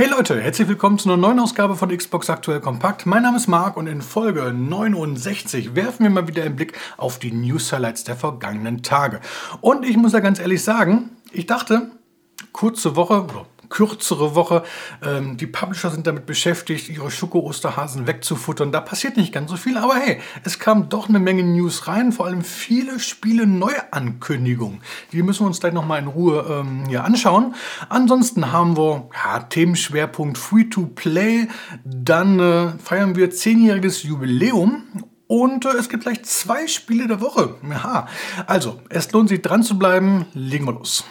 Hey Leute, herzlich willkommen zu einer neuen Ausgabe von Xbox Aktuell Kompakt. Mein Name ist Marc und in Folge 69 werfen wir mal wieder einen Blick auf die News Highlights der vergangenen Tage. Und ich muss ja ganz ehrlich sagen, ich dachte, kurze Woche, oder kürzere Woche. Ähm, die Publisher sind damit beschäftigt, ihre Schoko-Osterhasen wegzufuttern. Da passiert nicht ganz so viel, aber hey, es kam doch eine Menge News rein, vor allem viele Spiele Neuankündigungen. Die müssen wir uns gleich nochmal in Ruhe ähm, hier anschauen. Ansonsten haben wir ja, Themenschwerpunkt Free-to-Play. Dann äh, feiern wir zehnjähriges Jubiläum und äh, es gibt gleich zwei Spiele der Woche. Ja, also, es lohnt sich dran zu bleiben. Legen wir los.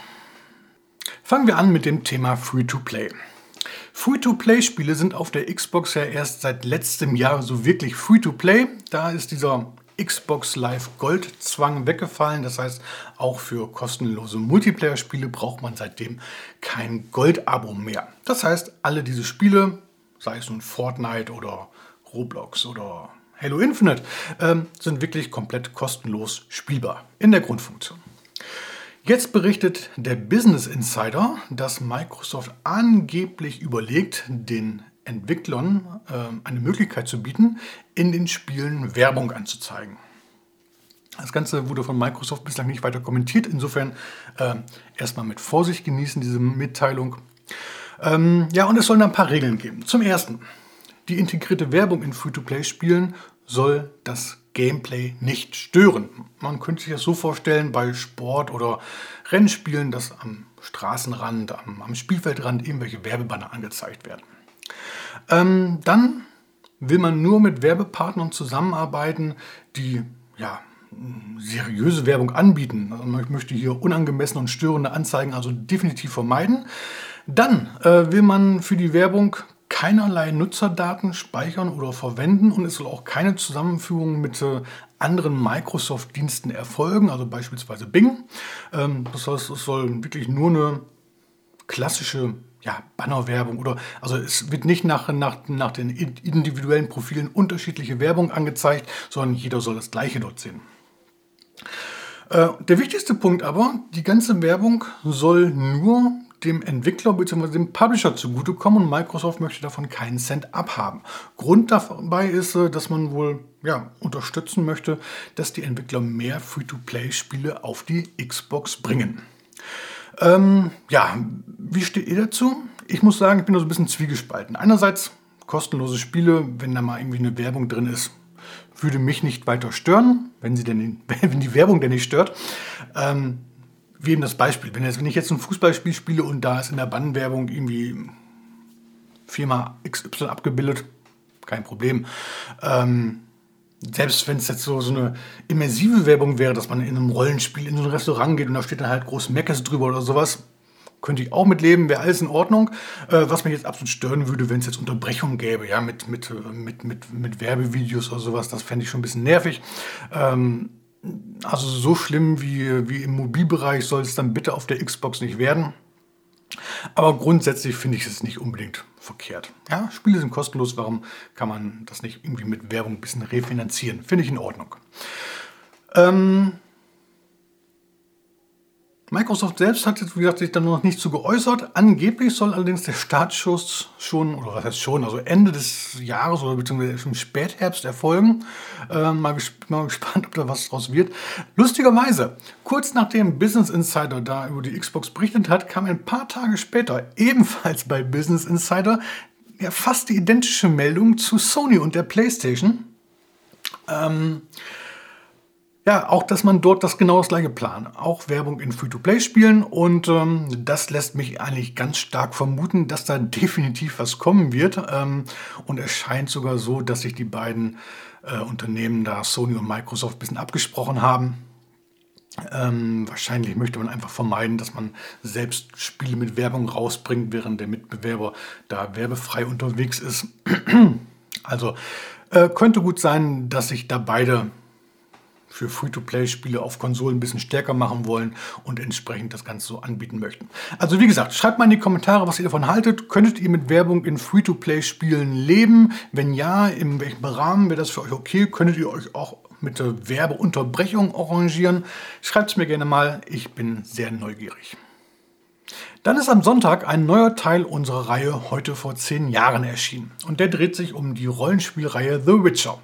Fangen wir an mit dem Thema Free-to-Play. Free-to-Play-Spiele sind auf der Xbox ja erst seit letztem Jahr so wirklich Free-to-Play. Da ist dieser Xbox Live Gold Zwang weggefallen. Das heißt, auch für kostenlose Multiplayer-Spiele braucht man seitdem kein Gold-Abo mehr. Das heißt, alle diese Spiele, sei es nun Fortnite oder Roblox oder Halo Infinite, ähm, sind wirklich komplett kostenlos spielbar in der Grundfunktion. Jetzt berichtet der Business Insider, dass Microsoft angeblich überlegt, den Entwicklern äh, eine Möglichkeit zu bieten, in den Spielen Werbung anzuzeigen. Das Ganze wurde von Microsoft bislang nicht weiter kommentiert. Insofern äh, erstmal mit Vorsicht genießen diese Mitteilung. Ähm, ja, und es sollen ein paar Regeln geben. Zum Ersten, die integrierte Werbung in Free-to-Play-Spielen soll das Gameplay nicht stören. Man könnte sich das so vorstellen bei Sport- oder Rennspielen, dass am Straßenrand, am, am Spielfeldrand irgendwelche Werbebanner angezeigt werden. Ähm, dann will man nur mit Werbepartnern zusammenarbeiten, die ja, seriöse Werbung anbieten. Also man möchte hier unangemessene und störende Anzeigen also definitiv vermeiden. Dann äh, will man für die Werbung keinerlei Nutzerdaten speichern oder verwenden und es soll auch keine Zusammenführung mit äh, anderen Microsoft-Diensten erfolgen, also beispielsweise Bing. Ähm, das heißt, es soll wirklich nur eine klassische ja, Bannerwerbung oder also es wird nicht nach, nach, nach den individuellen Profilen unterschiedliche Werbung angezeigt, sondern jeder soll das gleiche dort sehen. Äh, der wichtigste Punkt aber, die ganze Werbung soll nur dem Entwickler bzw. dem Publisher zugutekommen und Microsoft möchte davon keinen Cent abhaben. Grund dabei ist, äh, dass man wohl ja, unterstützen möchte, dass die Entwickler mehr Free-to-Play-Spiele auf die Xbox bringen. Ähm, ja, wie steht ihr dazu? Ich muss sagen, ich bin da so ein bisschen zwiegespalten. Einerseits kostenlose Spiele, wenn da mal irgendwie eine Werbung drin ist, würde mich nicht weiter stören, wenn, sie denn, wenn die Werbung denn nicht stört. Ähm, wie eben das Beispiel, wenn, jetzt, wenn ich jetzt ein Fußballspiel spiele und da ist in der Bannwerbung irgendwie Firma XY abgebildet, kein Problem. Ähm, selbst wenn es jetzt so, so eine immersive Werbung wäre, dass man in einem Rollenspiel in so ein Restaurant geht und da steht dann halt groß Meckes drüber oder sowas, könnte ich auch mitleben, wäre alles in Ordnung. Äh, was mich jetzt absolut stören würde, wenn es jetzt Unterbrechungen gäbe, ja, mit, mit, mit, mit, mit Werbevideos oder sowas, das fände ich schon ein bisschen nervig. Ähm, also so schlimm wie, wie im Mobilbereich soll es dann bitte auf der Xbox nicht werden. Aber grundsätzlich finde ich es nicht unbedingt verkehrt. Ja, Spiele sind kostenlos, warum kann man das nicht irgendwie mit Werbung ein bisschen refinanzieren? Finde ich in Ordnung. Ähm, Microsoft selbst hat jetzt, wie gesagt, sich dann noch nicht zu geäußert. Angeblich soll allerdings der Startschuss schon, oder was heißt schon, also Ende des Jahres oder beziehungsweise schon Spätherbst erfolgen. Äh, mal, mal, gespannt, ob da was draus wird. Lustigerweise, kurz nachdem Business Insider da über die Xbox berichtet hat, kam ein paar Tage später ebenfalls bei Business Insider ja, fast die identische Meldung zu Sony und der PlayStation. Ähm, ja, auch, dass man dort das genau das gleiche plant. Auch Werbung in Free-to-Play-Spielen und ähm, das lässt mich eigentlich ganz stark vermuten, dass da definitiv was kommen wird. Ähm, und es scheint sogar so, dass sich die beiden äh, Unternehmen da, Sony und Microsoft, ein bisschen abgesprochen haben. Ähm, wahrscheinlich möchte man einfach vermeiden, dass man selbst Spiele mit Werbung rausbringt, während der Mitbewerber da werbefrei unterwegs ist. also äh, könnte gut sein, dass sich da beide für Free-to-Play-Spiele auf Konsolen ein bisschen stärker machen wollen und entsprechend das Ganze so anbieten möchten. Also wie gesagt, schreibt mal in die Kommentare, was ihr davon haltet. Könntet ihr mit Werbung in Free-to-Play-Spielen leben? Wenn ja, in welchem Rahmen wäre das für euch okay? Könntet ihr euch auch mit Werbeunterbrechung arrangieren? Schreibt es mir gerne mal, ich bin sehr neugierig. Dann ist am Sonntag ein neuer Teil unserer Reihe heute vor zehn Jahren erschienen. Und der dreht sich um die Rollenspielreihe The Witcher.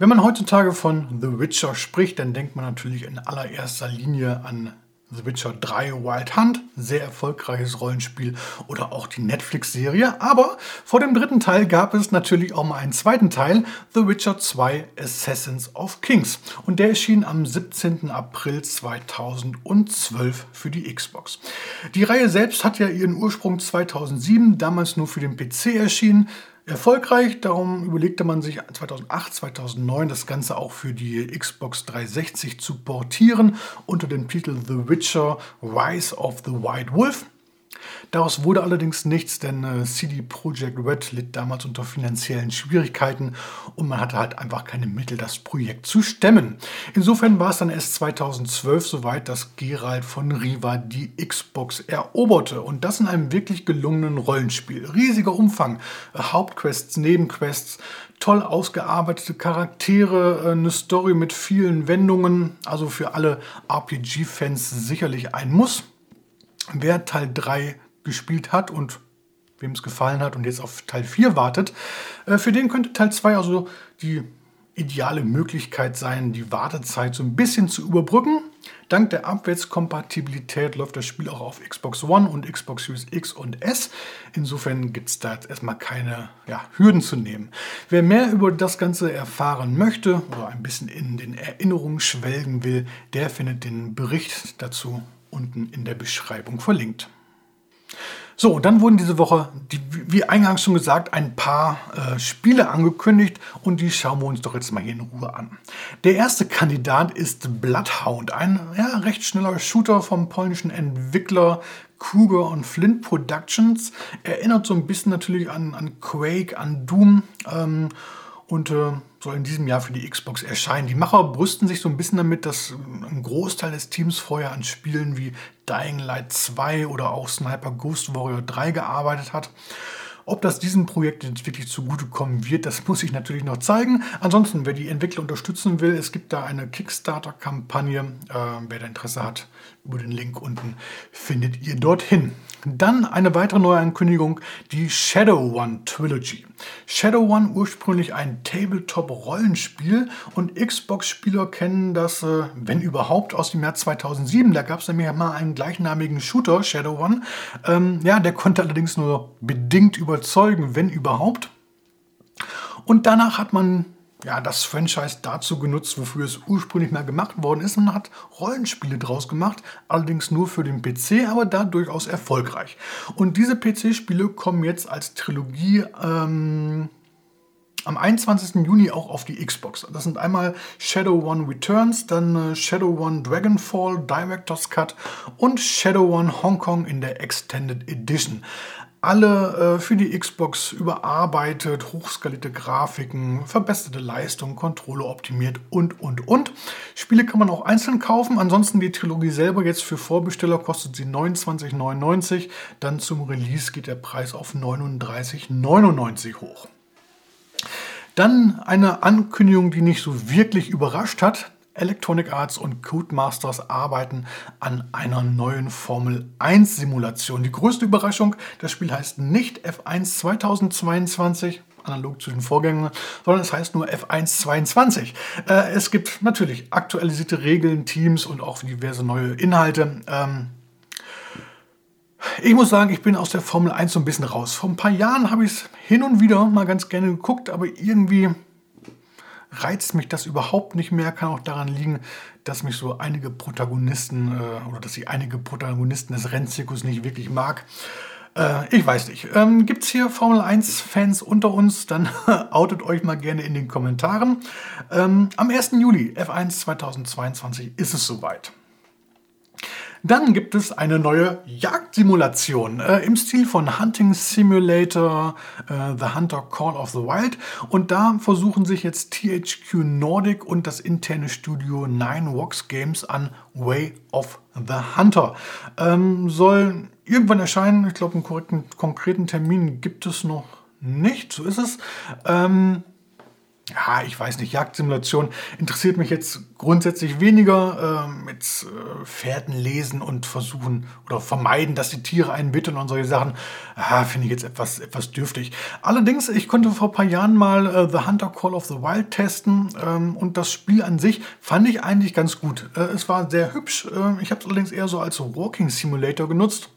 Wenn man heutzutage von The Witcher spricht, dann denkt man natürlich in allererster Linie an The Witcher 3 Wild Hunt, sehr erfolgreiches Rollenspiel oder auch die Netflix-Serie. Aber vor dem dritten Teil gab es natürlich auch mal einen zweiten Teil, The Witcher 2 Assassins of Kings. Und der erschien am 17. April 2012 für die Xbox. Die Reihe selbst hat ja ihren Ursprung 2007, damals nur für den PC erschienen erfolgreich. Darum überlegte man sich 2008, 2009 das Ganze auch für die Xbox 360 zu portieren unter dem Titel The Witcher Rise of the White Wolf. Daraus wurde allerdings nichts, denn äh, CD Projekt Red litt damals unter finanziellen Schwierigkeiten und man hatte halt einfach keine Mittel, das Projekt zu stemmen. Insofern war es dann erst 2012 soweit, dass Gerald von Riva die Xbox eroberte und das in einem wirklich gelungenen Rollenspiel. Riesiger Umfang, äh, Hauptquests, Nebenquests, toll ausgearbeitete Charaktere, äh, eine Story mit vielen Wendungen, also für alle RPG-Fans sicherlich ein Muss. Wer Teil 3 gespielt hat und wem es gefallen hat und jetzt auf Teil 4 wartet, äh, für den könnte Teil 2 also die ideale Möglichkeit sein, die Wartezeit so ein bisschen zu überbrücken. Dank der Abwärtskompatibilität läuft das Spiel auch auf Xbox One und Xbox Series X und S. Insofern gibt es da jetzt erstmal keine ja, Hürden zu nehmen. Wer mehr über das Ganze erfahren möchte oder ein bisschen in den Erinnerungen schwelgen will, der findet den Bericht dazu unten in der Beschreibung verlinkt. So, dann wurden diese Woche, die, wie eingangs schon gesagt, ein paar äh, Spiele angekündigt und die schauen wir uns doch jetzt mal hier in Ruhe an. Der erste Kandidat ist Bloodhound, ein ja, recht schneller Shooter vom polnischen Entwickler Kruger und Flint Productions. Erinnert so ein bisschen natürlich an, an Quake, an Doom. Ähm, und äh, soll in diesem Jahr für die Xbox erscheinen. Die Macher brüsten sich so ein bisschen damit, dass ein Großteil des Teams vorher an Spielen wie Dying Light 2 oder auch Sniper Ghost Warrior 3 gearbeitet hat. Ob das diesem Projekt jetzt wirklich zugutekommen wird, das muss ich natürlich noch zeigen. Ansonsten, wer die Entwickler unterstützen will, es gibt da eine Kickstarter-Kampagne. Äh, wer da Interesse hat, über den Link unten findet ihr dorthin. Dann eine weitere Neuankündigung, die Shadow One Trilogy. Shadow One ursprünglich ein Tabletop-Rollenspiel und Xbox-Spieler kennen das, äh, wenn überhaupt, aus dem Jahr 2007. Da gab es nämlich mal einen gleichnamigen Shooter, Shadow One. Ähm, ja, der konnte allerdings nur bedingt überzeugen, wenn überhaupt. Und danach hat man ja, das Franchise dazu genutzt, wofür es ursprünglich mal gemacht worden ist. Man hat Rollenspiele draus gemacht, allerdings nur für den PC, aber da durchaus erfolgreich. Und diese PC-Spiele kommen jetzt als Trilogie ähm, am 21. Juni auch auf die Xbox. Das sind einmal Shadow One Returns, dann äh, Shadow One Dragonfall Director's Cut und Shadow One Hong Kong in der Extended Edition alle äh, für die Xbox überarbeitet, hochskalierte Grafiken, verbesserte Leistung, Kontrolle optimiert und, und, und. Spiele kann man auch einzeln kaufen. Ansonsten die Trilogie selber jetzt für Vorbesteller kostet sie 29,99. Dann zum Release geht der Preis auf 39,99 hoch. Dann eine Ankündigung, die nicht so wirklich überrascht hat. Electronic Arts und Codemasters arbeiten an einer neuen Formel 1 Simulation. Die größte Überraschung, das Spiel heißt nicht F1 2022, analog zu den Vorgängern, sondern es heißt nur F1 22. Äh, es gibt natürlich aktualisierte Regeln, Teams und auch diverse neue Inhalte. Ähm, ich muss sagen, ich bin aus der Formel 1 so ein bisschen raus. Vor ein paar Jahren habe ich es hin und wieder mal ganz gerne geguckt, aber irgendwie reizt mich das überhaupt nicht mehr. Kann auch daran liegen, dass mich so einige Protagonisten äh, oder dass ich einige Protagonisten des Rennzirkus nicht wirklich mag. Äh, ich weiß nicht. Ähm, Gibt es hier Formel 1-Fans unter uns? Dann outet euch mal gerne in den Kommentaren. Ähm, am 1. Juli, F1 2022, ist es soweit. Dann gibt es eine neue Jagdsimulation äh, im Stil von Hunting Simulator, äh, The Hunter Call of the Wild. Und da versuchen sich jetzt THQ Nordic und das interne Studio Nine Vox Games an Way of the Hunter. Ähm, soll irgendwann erscheinen. Ich glaube, einen konkreten Termin gibt es noch nicht. So ist es. Ähm, ja, ich weiß nicht, Jagdsimulation interessiert mich jetzt grundsätzlich weniger. Äh, mit äh, Fährten lesen und versuchen oder vermeiden, dass die Tiere einen bitten und solche Sachen, ah, finde ich jetzt etwas, etwas dürftig. Allerdings, ich konnte vor ein paar Jahren mal äh, The Hunter Call of the Wild testen ähm, und das Spiel an sich fand ich eigentlich ganz gut. Äh, es war sehr hübsch. Äh, ich habe es allerdings eher so als Walking Simulator genutzt.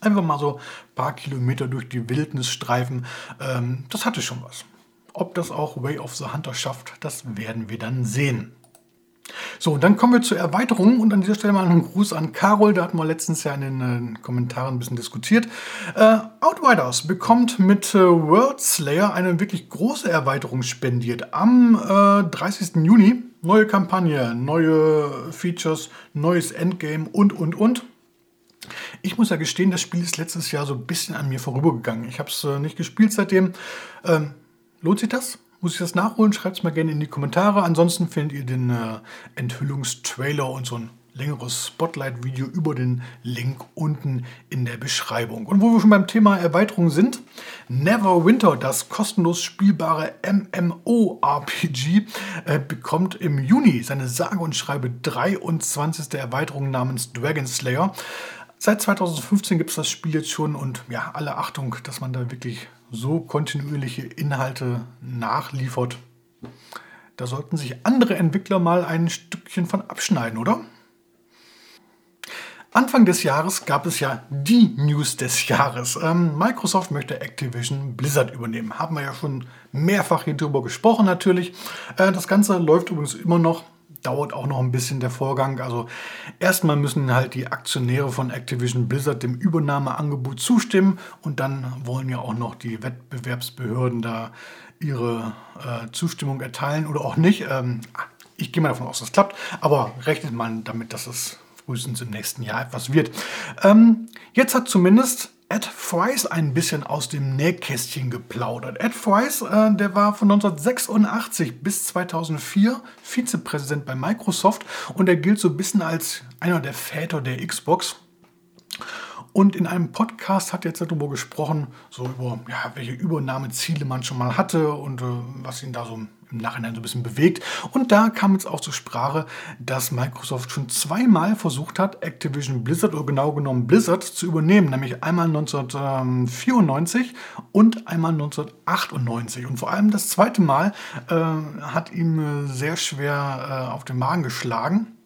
Einfach mal so ein paar Kilometer durch die Wildnis streifen. Ähm, das hatte schon was. Ob das auch Way of the Hunter schafft, das werden wir dann sehen. So, dann kommen wir zur Erweiterung und an dieser Stelle mal einen Gruß an Carol, da hatten wir letztens ja in den äh, Kommentaren ein bisschen diskutiert. Äh, Outriders bekommt mit äh, World Slayer eine wirklich große Erweiterung spendiert. Am äh, 30. Juni neue Kampagne, neue Features, neues Endgame und, und, und. Ich muss ja gestehen, das Spiel ist letztes Jahr so ein bisschen an mir vorübergegangen. Ich habe es äh, nicht gespielt seitdem. Ähm, Lohnt sich das? Muss ich das nachholen? Schreibt es mal gerne in die Kommentare. Ansonsten findet ihr den äh, Enthüllungstrailer und so ein längeres Spotlight-Video über den Link unten in der Beschreibung. Und wo wir schon beim Thema Erweiterung sind, Neverwinter, das kostenlos spielbare MMO-RPG, äh, bekommt im Juni seine sage und schreibe 23. Erweiterung namens Dragon Slayer. Seit 2015 gibt es das Spiel jetzt schon und ja, alle Achtung, dass man da wirklich so kontinuierliche Inhalte nachliefert. Da sollten sich andere Entwickler mal ein Stückchen von abschneiden, oder? Anfang des Jahres gab es ja die News des Jahres. Ähm, Microsoft möchte Activision Blizzard übernehmen. Haben wir ja schon mehrfach hier drüber gesprochen natürlich. Äh, das Ganze läuft übrigens immer noch dauert auch noch ein bisschen der Vorgang. Also erstmal müssen halt die Aktionäre von Activision Blizzard dem Übernahmeangebot zustimmen und dann wollen ja auch noch die Wettbewerbsbehörden da ihre äh, Zustimmung erteilen oder auch nicht. Ähm, ich gehe mal davon aus, dass es klappt, aber rechnet man damit, dass es frühestens im nächsten Jahr etwas wird. Ähm, jetzt hat zumindest Ed Fries ein bisschen aus dem Nähkästchen geplaudert. Ed Fries, äh, der war von 1986 bis 2004 Vizepräsident bei Microsoft und er gilt so ein bisschen als einer der Väter der Xbox. Und in einem Podcast hat er jetzt darüber gesprochen, so über ja, welche Übernahmeziele man schon mal hatte und äh, was ihn da so im Nachhinein so ein bisschen bewegt. Und da kam jetzt auch zur Sprache, dass Microsoft schon zweimal versucht hat, Activision Blizzard oder genau genommen Blizzard zu übernehmen, nämlich einmal 1994 und einmal 1998. Und vor allem das zweite Mal äh, hat ihm äh, sehr schwer äh, auf den Magen geschlagen.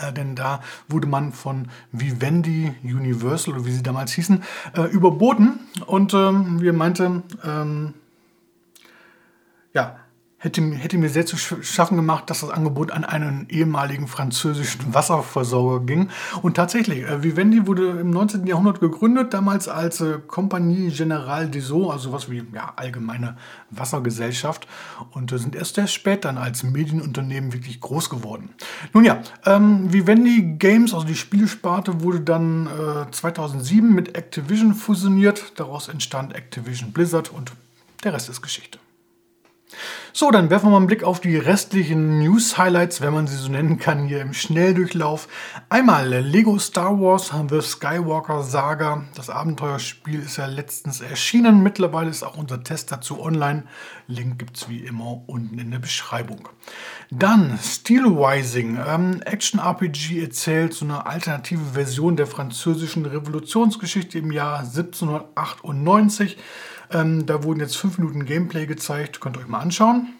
Äh, denn da wurde man von Vivendi Universal oder wie sie damals hießen, äh, überboten. Und ähm, wir meinte, ähm, ja, hätte, hätte mir sehr zu schaffen gemacht, dass das Angebot an einen ehemaligen französischen Wasserversorger ging. Und tatsächlich, äh, Vivendi wurde im 19. Jahrhundert gegründet, damals als äh, Compagnie Générale des Eaux, also was wie ja, allgemeine Wassergesellschaft, und äh, sind erst sehr spät dann als Medienunternehmen wirklich groß geworden. Nun ja, ähm, Vivendi Games, also die Spielesparte, wurde dann äh, 2007 mit Activision fusioniert. Daraus entstand Activision Blizzard und der Rest ist Geschichte. So, dann werfen wir mal einen Blick auf die restlichen News-Highlights, wenn man sie so nennen kann, hier im Schnelldurchlauf. Einmal Lego Star Wars The Skywalker Saga. Das Abenteuerspiel ist ja letztens erschienen. Mittlerweile ist auch unser Test dazu online. Link gibt es wie immer unten in der Beschreibung. Dann Steelwising. Ähm, Action-RPG erzählt so eine alternative Version der französischen Revolutionsgeschichte im Jahr 1798. Ähm, da wurden jetzt 5 Minuten Gameplay gezeigt, könnt ihr euch mal anschauen.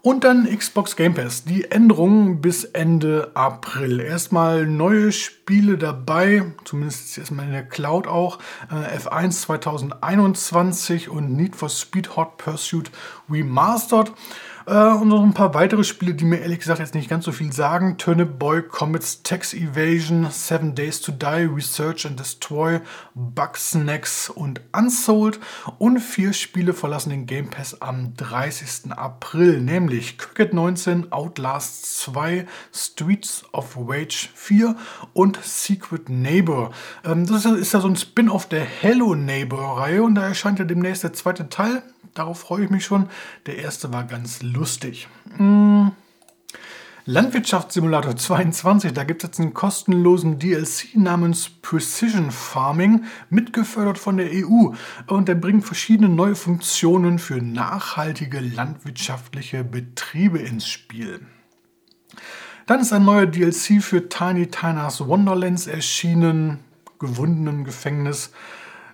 Und dann Xbox Game Pass. Die Änderungen bis Ende April. Erstmal neue Spiele dabei, zumindest erstmal in der Cloud auch. Äh, F1 2021 und Need for Speed Hot Pursuit Remastered. Äh, und noch ein paar weitere Spiele, die mir ehrlich gesagt jetzt nicht ganz so viel sagen. Turnip Boy, Comets, Tax Evasion, Seven Days to Die, Research and Destroy, Bug Snacks und Unsold. Und vier Spiele verlassen den Game Pass am 30. April, nämlich Cricket 19, Outlast 2, Streets of Rage 4 und Secret Neighbor. Ähm, das ist ja so ein Spin-off der Hello Neighbor-Reihe und da erscheint ja demnächst der zweite Teil darauf freue ich mich schon. Der erste war ganz lustig. Mm. Landwirtschaftssimulator 22, da gibt es jetzt einen kostenlosen DLC namens Precision Farming, mitgefördert von der EU. Und der bringt verschiedene neue Funktionen für nachhaltige landwirtschaftliche Betriebe ins Spiel. Dann ist ein neuer DLC für Tiny Tina's Wonderlands erschienen, gewundenen Gefängnis.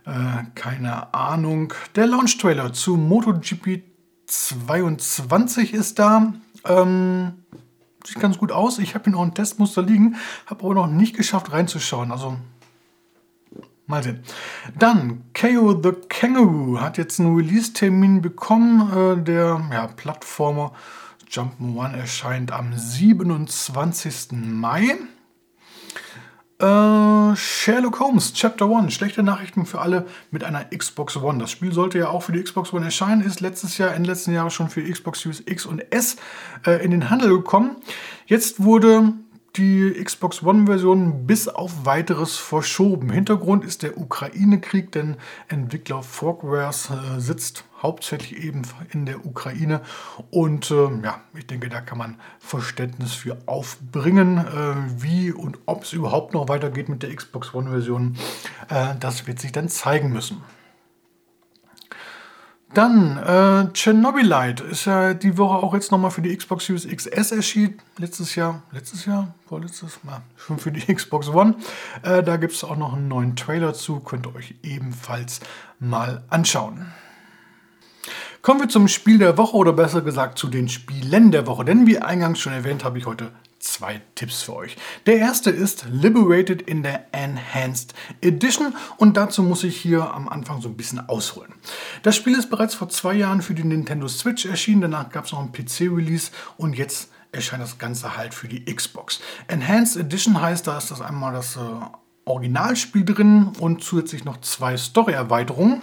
Äh, keine Ahnung. Der Launch-Trailer zu MotoGP 22 ist da. Ähm, sieht ganz gut aus. Ich habe hier noch ein Testmuster liegen, habe aber noch nicht geschafft reinzuschauen. Also mal sehen. Dann KO the Kangaroo hat jetzt einen Release-Termin bekommen. Äh, der ja, Plattformer Jump'n'One erscheint am 27. Mai. Äh, Sherlock Holmes Chapter 1. Schlechte Nachrichten für alle mit einer Xbox One. Das Spiel sollte ja auch für die Xbox One erscheinen, ist letztes Jahr, Ende letzten Jahres schon für Xbox Series X und S äh, in den Handel gekommen. Jetzt wurde die Xbox One-Version bis auf weiteres verschoben. Hintergrund ist der Ukraine-Krieg, denn Entwickler Forkwares äh, sitzt hauptsächlich eben in der Ukraine und äh, ja, ich denke, da kann man Verständnis für aufbringen, äh, wie und ob es überhaupt noch weitergeht mit der Xbox One-Version. Äh, das wird sich dann zeigen müssen. Dann äh, Chernobylite ist ja die Woche auch jetzt nochmal für die Xbox Series XS erschienen. Letztes Jahr, letztes Jahr, vorletztes Mal, schon für die Xbox One. Äh, da gibt es auch noch einen neuen Trailer zu, könnt ihr euch ebenfalls mal anschauen. Kommen wir zum Spiel der Woche oder besser gesagt zu den Spielen der Woche. Denn wie eingangs schon erwähnt, habe ich heute zwei Tipps für euch. Der erste ist Liberated in der Enhanced Edition und dazu muss ich hier am Anfang so ein bisschen ausholen. Das Spiel ist bereits vor zwei Jahren für die Nintendo Switch erschienen, danach gab es noch einen PC-Release und jetzt erscheint das Ganze halt für die Xbox. Enhanced Edition heißt, da ist das einmal das äh, Originalspiel drin und zusätzlich noch zwei Story-Erweiterungen.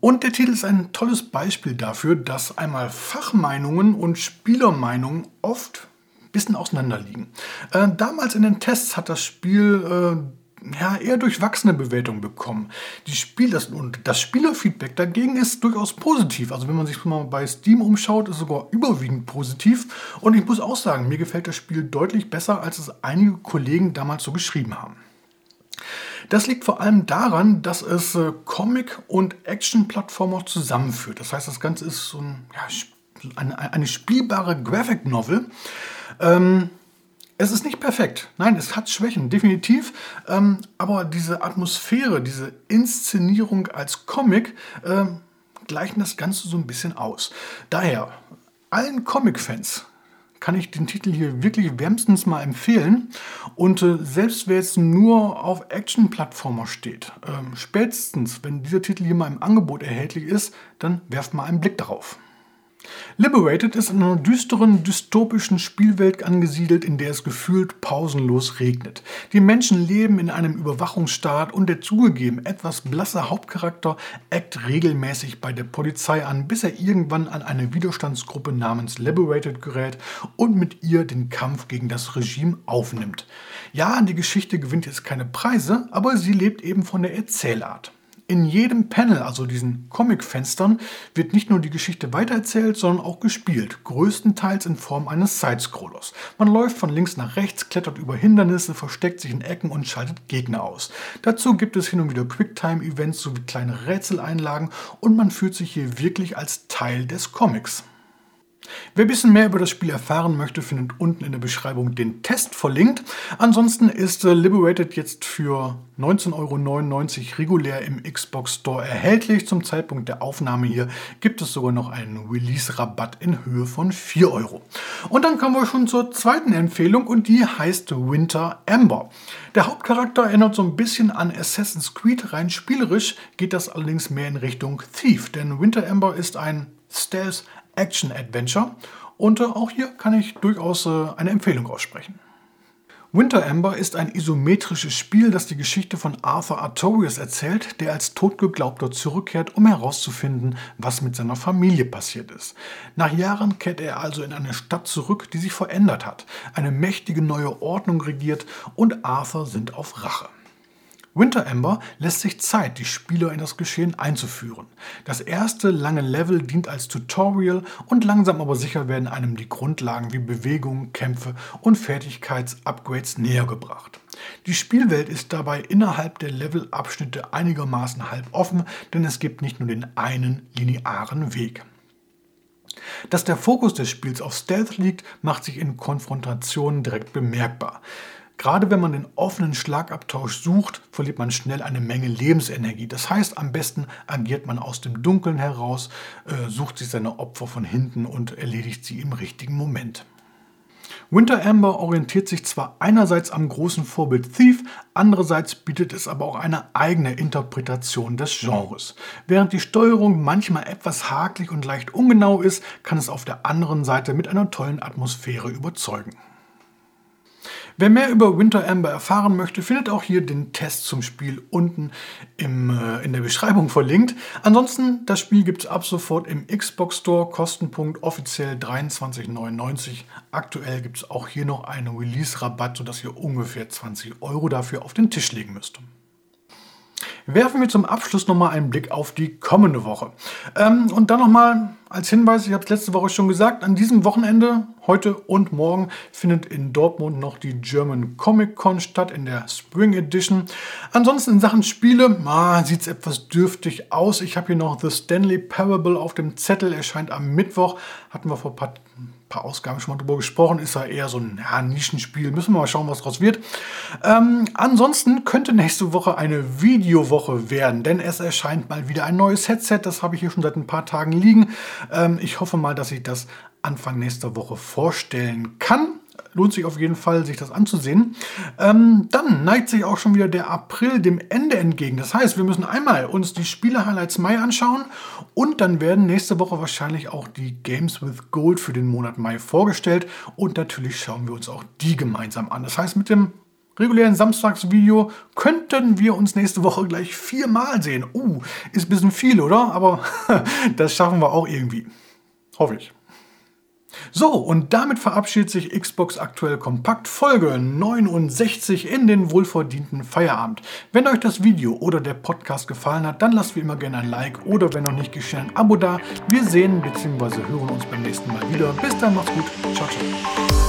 Und der Titel ist ein tolles Beispiel dafür, dass einmal Fachmeinungen und Spielermeinungen oft bisschen auseinanderliegen. Äh, damals in den Tests hat das Spiel äh, ja, eher durchwachsene Bewertungen bekommen. Die Spiel, das, und das Spielerfeedback dagegen ist durchaus positiv. Also wenn man sich mal bei Steam umschaut, ist sogar überwiegend positiv. Und ich muss auch sagen, mir gefällt das Spiel deutlich besser, als es einige Kollegen damals so geschrieben haben. Das liegt vor allem daran, dass es äh, Comic- und Action-Plattformer zusammenführt. Das heißt, das Ganze ist so ein, ja, eine, eine spielbare Graphic Novel, ähm, es ist nicht perfekt. Nein, es hat Schwächen, definitiv. Ähm, aber diese Atmosphäre, diese Inszenierung als Comic äh, gleichen das Ganze so ein bisschen aus. Daher, allen Comic-Fans kann ich den Titel hier wirklich wärmstens mal empfehlen. Und äh, selbst wer jetzt nur auf Action-Plattformer steht, äh, spätestens, wenn dieser Titel hier mal im Angebot erhältlich ist, dann werft mal einen Blick darauf. Liberated ist in einer düsteren, dystopischen Spielwelt angesiedelt, in der es gefühlt pausenlos regnet. Die Menschen leben in einem Überwachungsstaat und der zugegeben etwas blasse Hauptcharakter eckt regelmäßig bei der Polizei an, bis er irgendwann an eine Widerstandsgruppe namens Liberated gerät und mit ihr den Kampf gegen das Regime aufnimmt. Ja, die Geschichte gewinnt jetzt keine Preise, aber sie lebt eben von der Erzählart in jedem Panel, also diesen Comic-Fenstern, wird nicht nur die Geschichte weitererzählt, sondern auch gespielt, größtenteils in Form eines Sidescrollers. Man läuft von links nach rechts, klettert über Hindernisse, versteckt sich in Ecken und schaltet Gegner aus. Dazu gibt es hin und wieder Quicktime-Events sowie kleine Rätseleinlagen und man fühlt sich hier wirklich als Teil des Comics. Wer ein bisschen mehr über das Spiel erfahren möchte, findet unten in der Beschreibung den Test verlinkt. Ansonsten ist äh, Liberated jetzt für 19,99 Euro regulär im Xbox Store erhältlich. Zum Zeitpunkt der Aufnahme hier gibt es sogar noch einen Release-Rabatt in Höhe von 4 Euro. Und dann kommen wir schon zur zweiten Empfehlung und die heißt Winter Amber. Der Hauptcharakter erinnert so ein bisschen an Assassin's Creed, rein spielerisch geht das allerdings mehr in Richtung Thief, denn Winter Amber ist ein Stealth Action-Adventure. Und äh, auch hier kann ich durchaus äh, eine Empfehlung aussprechen. Winter Amber ist ein isometrisches Spiel, das die Geschichte von Arthur Artorias erzählt, der als Totgeglaubter zurückkehrt, um herauszufinden, was mit seiner Familie passiert ist. Nach Jahren kehrt er also in eine Stadt zurück, die sich verändert hat. Eine mächtige neue Ordnung regiert und Arthur sind auf Rache. Winter Ember lässt sich Zeit, die Spieler in das Geschehen einzuführen. Das erste lange Level dient als Tutorial und langsam aber sicher werden einem die Grundlagen wie Bewegungen, Kämpfe und Fertigkeitsupgrades näher gebracht. Die Spielwelt ist dabei innerhalb der Levelabschnitte einigermaßen halb offen, denn es gibt nicht nur den einen linearen Weg. Dass der Fokus des Spiels auf Stealth liegt, macht sich in Konfrontationen direkt bemerkbar. Gerade wenn man den offenen Schlagabtausch sucht, verliert man schnell eine Menge Lebensenergie. Das heißt, am besten agiert man aus dem Dunkeln heraus, äh, sucht sich seine Opfer von hinten und erledigt sie im richtigen Moment. Winter Amber orientiert sich zwar einerseits am großen Vorbild Thief, andererseits bietet es aber auch eine eigene Interpretation des Genres. Während die Steuerung manchmal etwas hakelig und leicht ungenau ist, kann es auf der anderen Seite mit einer tollen Atmosphäre überzeugen. Wer mehr über Winter Amber erfahren möchte, findet auch hier den Test zum Spiel unten im, äh, in der Beschreibung verlinkt. Ansonsten, das Spiel gibt es ab sofort im Xbox Store, Kostenpunkt offiziell 23,99. Aktuell gibt es auch hier noch einen Release-Rabatt, sodass ihr ungefähr 20 Euro dafür auf den Tisch legen müsst werfen wir zum Abschluss nochmal einen Blick auf die kommende Woche. Ähm, und dann nochmal als Hinweis, ich habe es letzte Woche schon gesagt, an diesem Wochenende, heute und morgen, findet in Dortmund noch die German Comic Con statt in der Spring Edition. Ansonsten in Sachen Spiele ah, sieht es etwas dürftig aus. Ich habe hier noch The Stanley Parable auf dem Zettel, erscheint am Mittwoch. Hatten wir vor ein paar paar Ausgaben schon mal drüber gesprochen. Ist ja eher so ein ja, Nischenspiel. Müssen wir mal schauen, was draus wird. Ähm, ansonsten könnte nächste Woche eine Videowoche werden, denn es erscheint mal wieder ein neues Headset. Das habe ich hier schon seit ein paar Tagen liegen. Ähm, ich hoffe mal, dass ich das Anfang nächster Woche vorstellen kann lohnt sich auf jeden Fall, sich das anzusehen. Ähm, dann neigt sich auch schon wieder der April dem Ende entgegen. Das heißt, wir müssen einmal uns die Spiele-Highlights Mai anschauen und dann werden nächste Woche wahrscheinlich auch die Games with Gold für den Monat Mai vorgestellt und natürlich schauen wir uns auch die gemeinsam an. Das heißt, mit dem regulären Samstagsvideo könnten wir uns nächste Woche gleich viermal sehen. Uh, ist ein bisschen viel, oder? Aber das schaffen wir auch irgendwie. Hoffe ich. So, und damit verabschiedet sich Xbox Aktuell Kompakt Folge 69 in den wohlverdienten Feierabend. Wenn euch das Video oder der Podcast gefallen hat, dann lasst wie immer gerne ein Like oder wenn noch nicht geschehen, ein Abo da. Wir sehen bzw. hören uns beim nächsten Mal wieder. Bis dann, macht's gut. Ciao, ciao.